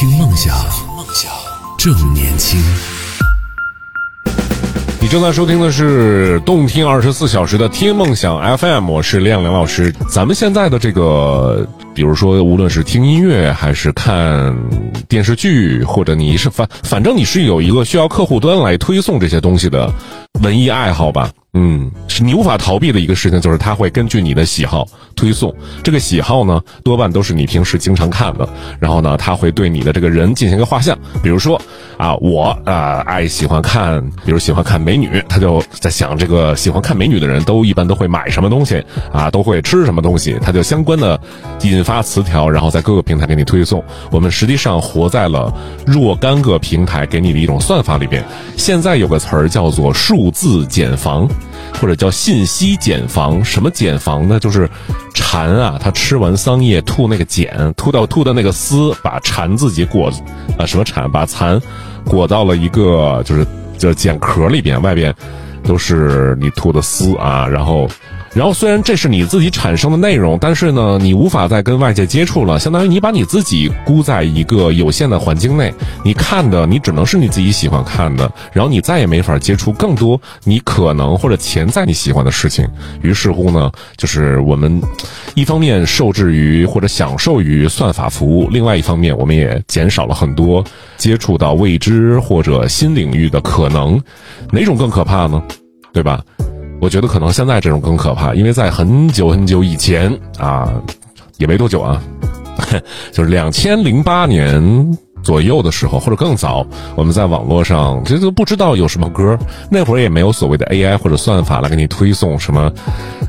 听梦想，梦想正年轻。你正在收听的是动听二十四小时的听梦想 FM，我是亮亮老师。咱们现在的这个，比如说，无论是听音乐，还是看电视剧，或者你是反反正你是有一个需要客户端来推送这些东西的文艺爱好吧。嗯，是你无法逃避的一个事情，就是它会根据你的喜好推送。这个喜好呢，多半都是你平时经常看的。然后呢，它会对你的这个人进行一个画像。比如说啊，我啊爱喜欢看，比如喜欢看美女，他就在想这个喜欢看美女的人都一般都会买什么东西啊，都会吃什么东西，他就相关的引发词条，然后在各个平台给你推送。我们实际上活在了若干个平台给你的一种算法里边。现在有个词儿叫做数字茧房。或者叫信息茧房，什么茧房呢？就是蝉啊，它吃完桑叶吐那个茧，吐到吐的那个丝，把蝉自己裹，啊，什么蝉？把蚕裹到了一个就是就茧壳里边，外边都是你吐的丝啊，然后。然后虽然这是你自己产生的内容，但是呢，你无法再跟外界接触了，相当于你把你自己孤在一个有限的环境内，你看的你只能是你自己喜欢看的，然后你再也没法接触更多你可能或者潜在你喜欢的事情。于是乎呢，就是我们一方面受制于或者享受于算法服务，另外一方面我们也减少了很多接触到未知或者新领域的可能。哪种更可怕呢？对吧？我觉得可能现在这种更可怕，因为在很久很久以前啊，也没多久啊，就是两千零八年。左右的时候，或者更早，我们在网络上这都不知道有什么歌，那会儿也没有所谓的 AI 或者算法来给你推送什么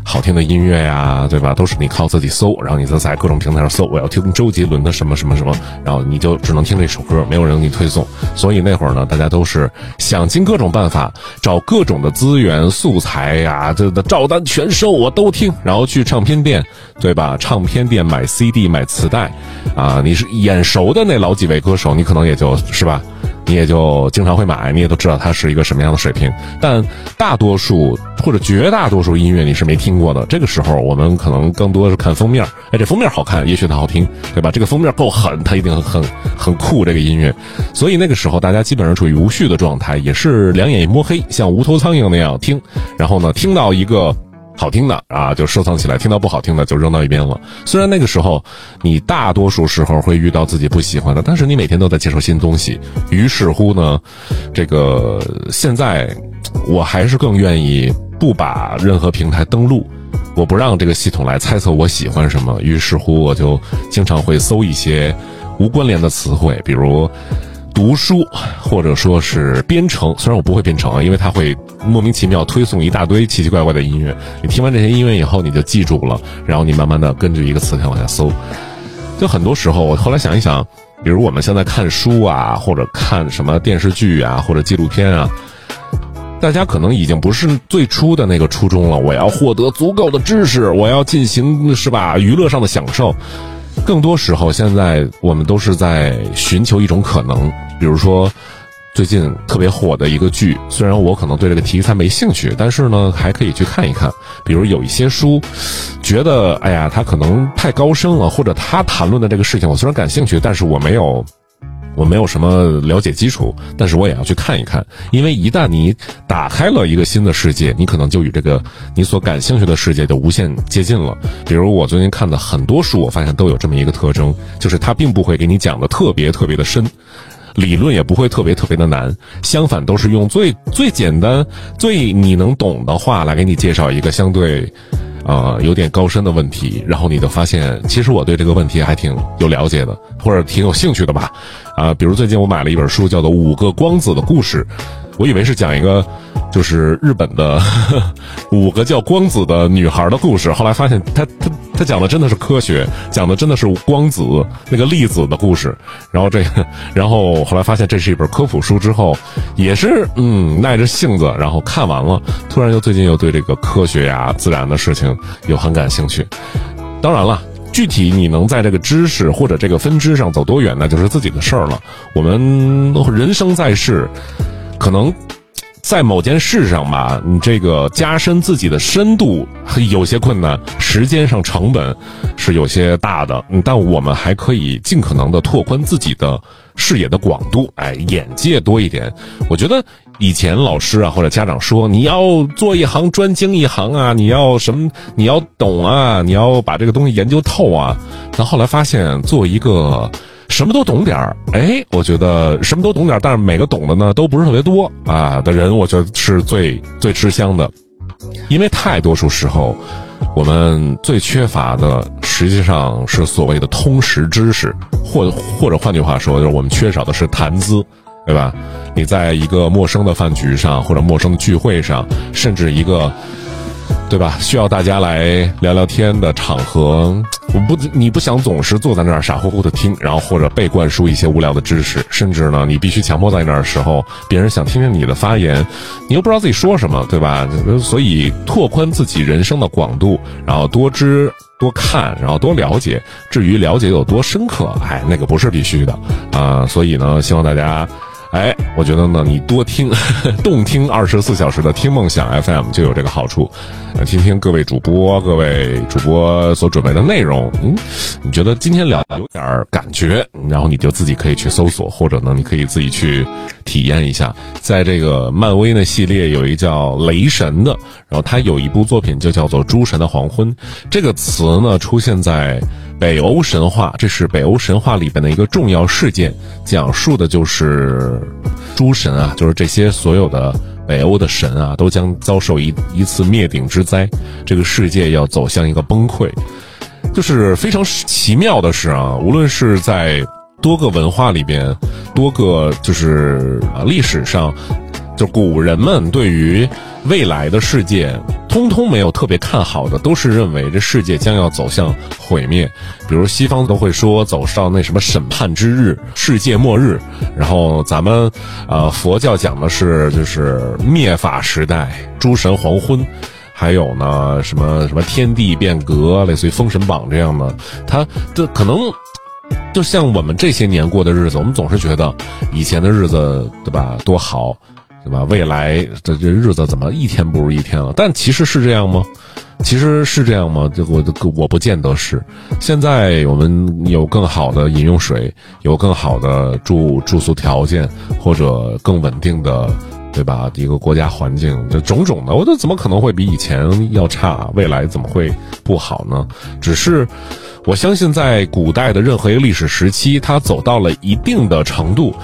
好听的音乐呀，对吧？都是你靠自己搜，然后你再在各种平台上搜，我要听周杰伦的什么什么什么，然后你就只能听这首歌，没有人给你推送。所以那会儿呢，大家都是想尽各种办法，找各种的资源素材呀，这的照单全收，我都听，然后去唱片店，对吧？唱片店买 CD 买磁带，啊，你是眼熟的那老几位歌手。手你可能也就是吧，你也就经常会买，你也都知道它是一个什么样的水平。但大多数或者绝大多数音乐你是没听过的。这个时候我们可能更多的是看封面，哎，这封面好看，也许它好听，对吧？这个封面够狠，它一定很很酷。这个音乐，所以那个时候大家基本上处于无序的状态，也是两眼一摸黑，像无头苍蝇那样听。然后呢，听到一个。好听的啊，就收藏起来；听到不好听的，就扔到一边了。虽然那个时候，你大多数时候会遇到自己不喜欢的，但是你每天都在接受新东西。于是乎呢，这个现在我还是更愿意不把任何平台登录，我不让这个系统来猜测我喜欢什么。于是乎，我就经常会搜一些无关联的词汇，比如。读书，或者说是编程，虽然我不会编程啊，因为它会莫名其妙推送一大堆奇奇怪怪的音乐。你听完这些音乐以后，你就记住了，然后你慢慢的根据一个词条往下搜。就很多时候，我后来想一想，比如我们现在看书啊，或者看什么电视剧啊，或者纪录片啊，大家可能已经不是最初的那个初衷了。我要获得足够的知识，我要进行是吧娱乐上的享受。更多时候，现在我们都是在寻求一种可能，比如说最近特别火的一个剧，虽然我可能对这个题材没兴趣，但是呢，还可以去看一看。比如有一些书，觉得哎呀，他可能太高深了，或者他谈论的这个事情，我虽然感兴趣，但是我没有。我没有什么了解基础，但是我也要去看一看，因为一旦你打开了一个新的世界，你可能就与这个你所感兴趣的世界就无限接近了。比如我最近看的很多书，我发现都有这么一个特征，就是它并不会给你讲的特别特别的深，理论也不会特别特别的难，相反都是用最最简单、最你能懂的话来给你介绍一个相对。啊，有点高深的问题，然后你就发现，其实我对这个问题还挺有了解的，或者挺有兴趣的吧？啊，比如最近我买了一本书，叫做《五个光子的故事》，我以为是讲一个。就是日本的 五个叫光子的女孩的故事，后来发现它他讲的真的是科学，讲的真的是光子那个粒子的故事。然后这个，然后后来发现这是一本科普书之后，也是嗯耐着性子，然后看完了，突然又最近又对这个科学呀、自然的事情又很感兴趣。当然了，具体你能在这个知识或者这个分支上走多远，那就是自己的事儿了。我们人生在世，可能。在某件事上吧，你这个加深自己的深度有些困难，时间上成本是有些大的。但我们还可以尽可能的拓宽自己的视野的广度，哎，眼界多一点。我觉得以前老师啊或者家长说你要做一行专精一行啊，你要什么你要懂啊，你要把这个东西研究透啊。但后来发现做一个。什么都懂点儿，哎，我觉得什么都懂点儿，但是每个懂的呢都不是特别多啊的人，我觉得是最最吃香的，因为太多数时候，我们最缺乏的实际上是所谓的通识知识，或或者换句话说，就是我们缺少的是谈资，对吧？你在一个陌生的饭局上，或者陌生的聚会上，甚至一个。对吧？需要大家来聊聊天的场合，我不，你不想总是坐在那儿傻乎乎的听，然后或者被灌输一些无聊的知识，甚至呢，你必须强迫在那儿的时候，别人想听听你的发言，你又不知道自己说什么，对吧？所以拓宽自己人生的广度，然后多知多看，然后多了解。至于了解有多深刻，哎，那个不是必须的啊。所以呢，希望大家。哎，我觉得呢，你多听，动听二十四小时的听梦想 FM 就有这个好处。听听各位主播、各位主播所准备的内容，嗯，你觉得今天聊有点感觉，然后你就自己可以去搜索，或者呢，你可以自己去体验一下。在这个漫威的系列有一叫雷神的，然后他有一部作品就叫做《诸神的黄昏》，这个词呢出现在。北欧神话，这是北欧神话里边的一个重要事件，讲述的就是诸神啊，就是这些所有的北欧的神啊，都将遭受一一次灭顶之灾，这个世界要走向一个崩溃。就是非常奇妙的是啊，无论是在多个文化里边，多个就是啊历史上。就古人们对于未来的世界，通通没有特别看好的，都是认为这世界将要走向毁灭。比如西方都会说走上那什么审判之日、世界末日，然后咱们，呃，佛教讲的是就是灭法时代、诸神黄昏，还有呢什么什么天地变革，类似于封神榜这样的。它这可能就像我们这些年过的日子，我们总是觉得以前的日子对吧多好。对吧？未来这这日子怎么一天不如一天了？但其实是这样吗？其实是这样吗？这我我不见得是。现在我们有更好的饮用水，有更好的住住宿条件，或者更稳定的，对吧？一个国家环境，这种种的，我这怎么可能会比以前要差？未来怎么会不好呢？只是我相信，在古代的任何一个历史时期，它走到了一定的程度。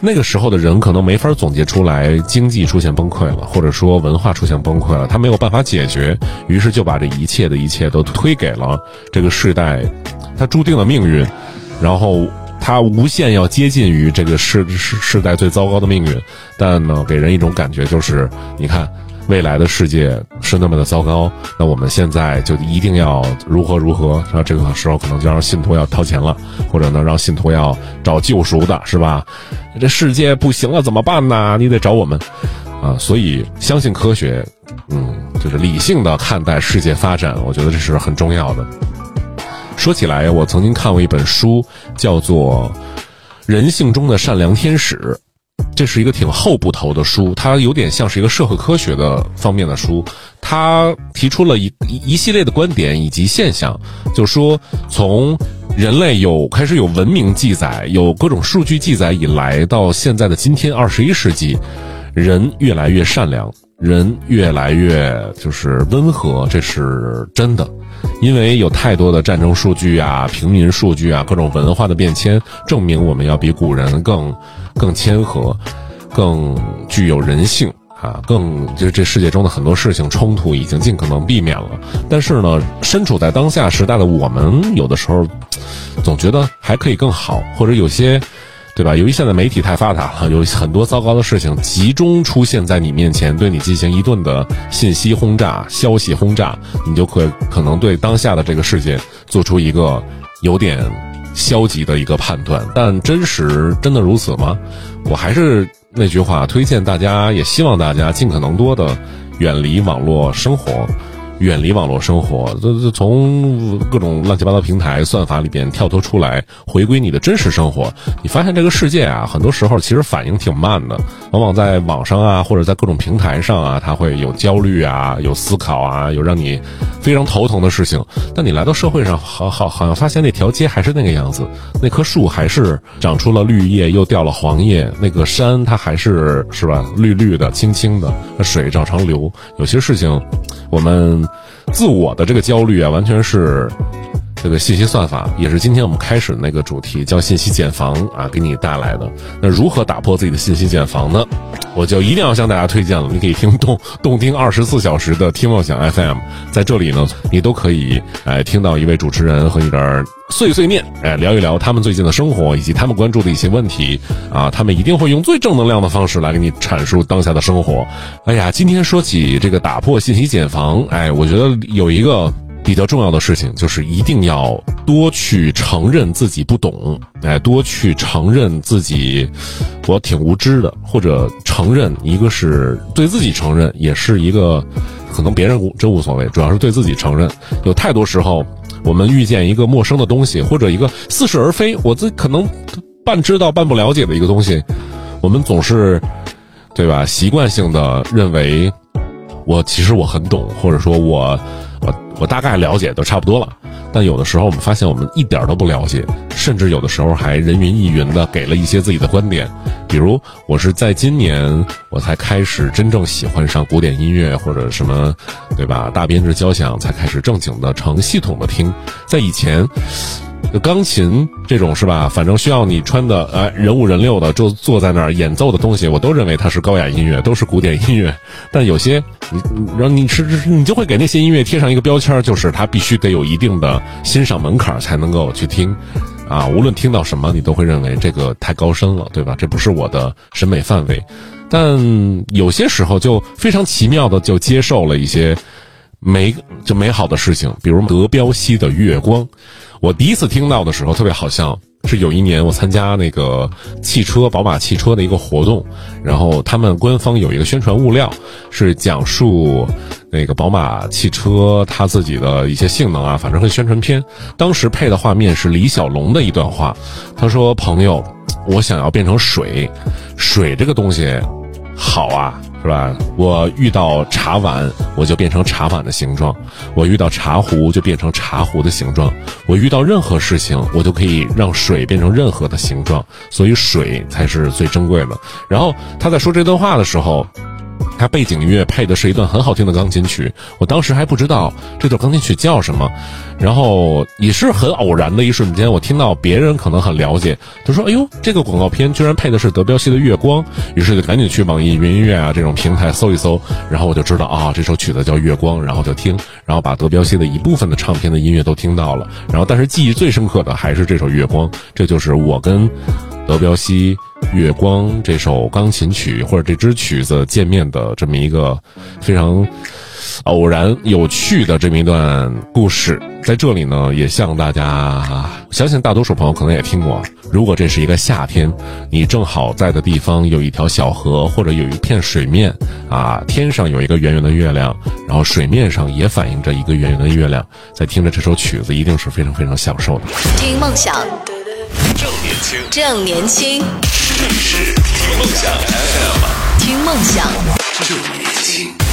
那个时候的人可能没法总结出来经济出现崩溃了，或者说文化出现崩溃了，他没有办法解决，于是就把这一切的一切都推给了这个世代，他注定了命运，然后他无限要接近于这个世世世代最糟糕的命运，但呢，给人一种感觉就是，你看。未来的世界是那么的糟糕，那我们现在就一定要如何如何？那这个时候可能就让信徒要掏钱了，或者呢让信徒要找救赎的，是吧？这世界不行了怎么办呢？你得找我们啊！所以相信科学，嗯，就是理性的看待世界发展，我觉得这是很重要的。说起来，我曾经看过一本书，叫做《人性中的善良天使》。这是一个挺厚不头的书，它有点像是一个社会科学的方面的书。它提出了一一系列的观点以及现象，就说从人类有开始有文明记载、有各种数据记载以来，到现在的今天二十一世纪，人越来越善良，人越来越就是温和，这是真的。因为有太多的战争数据啊、平民数据啊、各种文化的变迁，证明我们要比古人更。更谦和，更具有人性啊！更就是这世界中的很多事情冲突已经尽可能避免了。但是呢，身处在当下时代的我们，有的时候总觉得还可以更好，或者有些，对吧？由于现在媒体太发达了，有很多糟糕的事情集中出现在你面前，对你进行一顿的信息轰炸、消息轰炸，你就可可能对当下的这个世界做出一个有点。消极的一个判断，但真实真的如此吗？我还是那句话，推荐大家，也希望大家尽可能多的远离网络生活，远离网络生活，这这从各种乱七八糟平台算法里边跳脱出来，回归你的真实生活。你发现这个世界啊，很多时候其实反应挺慢的，往往在网上啊，或者在各种平台上啊，它会有焦虑啊，有思考啊，有让你非常头疼的事情。但你来到社会上，好好好像发现那条街还是那个样子，那棵树还是长出了绿叶，又掉了黄叶，那个山它还是是吧，绿绿的、青青的，那水照常流。有些事情，我们。自我的这个焦虑啊，完全是这个信息算法，也是今天我们开始的那个主题，叫信息茧房啊，给你带来的。那如何打破自己的信息茧房呢？我就一定要向大家推荐了，你可以听动动听二十四小时的听梦想 FM，在这里呢，你都可以哎听到一位主持人和一点碎碎念，哎聊一聊他们最近的生活以及他们关注的一些问题啊，他们一定会用最正能量的方式来给你阐述当下的生活。哎呀，今天说起这个打破信息茧房，哎，我觉得有一个。比较重要的事情就是一定要多去承认自己不懂，哎，多去承认自己我挺无知的，或者承认一个是对自己承认，也是一个可能别人无真无所谓，主要是对自己承认。有太多时候，我们遇见一个陌生的东西，或者一个似是而非，我自可能半知道半不了解的一个东西，我们总是对吧？习惯性的认为我其实我很懂，或者说我。我我大概了解都差不多了，但有的时候我们发现我们一点都不了解，甚至有的时候还人云亦云的给了一些自己的观点。比如我是在今年我才开始真正喜欢上古典音乐或者什么，对吧？大编制交响才开始正经的成系统的听，在以前。钢琴这种是吧？反正需要你穿的呃人五人六的，就坐在那儿演奏的东西，我都认为它是高雅音乐，都是古典音乐。但有些你，然后你是你就会给那些音乐贴上一个标签，就是它必须得有一定的欣赏门槛才能够去听，啊，无论听到什么，你都会认为这个太高深了，对吧？这不是我的审美范围。但有些时候就非常奇妙的就接受了一些美就美好的事情，比如德彪西的《月光》。我第一次听到的时候特别好笑，是有一年我参加那个汽车宝马汽车的一个活动，然后他们官方有一个宣传物料，是讲述那个宝马汽车它自己的一些性能啊，反正和宣传片。当时配的画面是李小龙的一段话，他说：“朋友，我想要变成水，水这个东西好啊。”是吧？我遇到茶碗，我就变成茶碗的形状；我遇到茶壶，就变成茶壶的形状；我遇到任何事情，我就可以让水变成任何的形状。所以水才是最珍贵的。然后他在说这段话的时候。它背景音乐配的是一段很好听的钢琴曲，我当时还不知道这段钢琴曲叫什么，然后也是很偶然的一瞬间，我听到别人可能很了解，他说：“哎呦，这个广告片居然配的是德彪西的《月光》。”于是就赶紧去网易云音乐啊这种平台搜一搜，然后我就知道啊这首曲子叫《月光》，然后就听，然后把德彪西的一部分的唱片的音乐都听到了，然后但是记忆最深刻的还是这首《月光》，这就是我跟德彪西。月光这首钢琴曲或者这支曲子见面的这么一个非常偶然有趣的这么一段故事，在这里呢也向大家，相信大多数朋友可能也听过。如果这是一个夏天，你正好在的地方有一条小河或者有一片水面啊，天上有一个圆圆的月亮，然后水面上也反映着一个圆圆的月亮，在听着这首曲子，一定是非常非常享受的。听梦想，正年轻，正年轻。是听梦想 FM，听梦想，正年轻。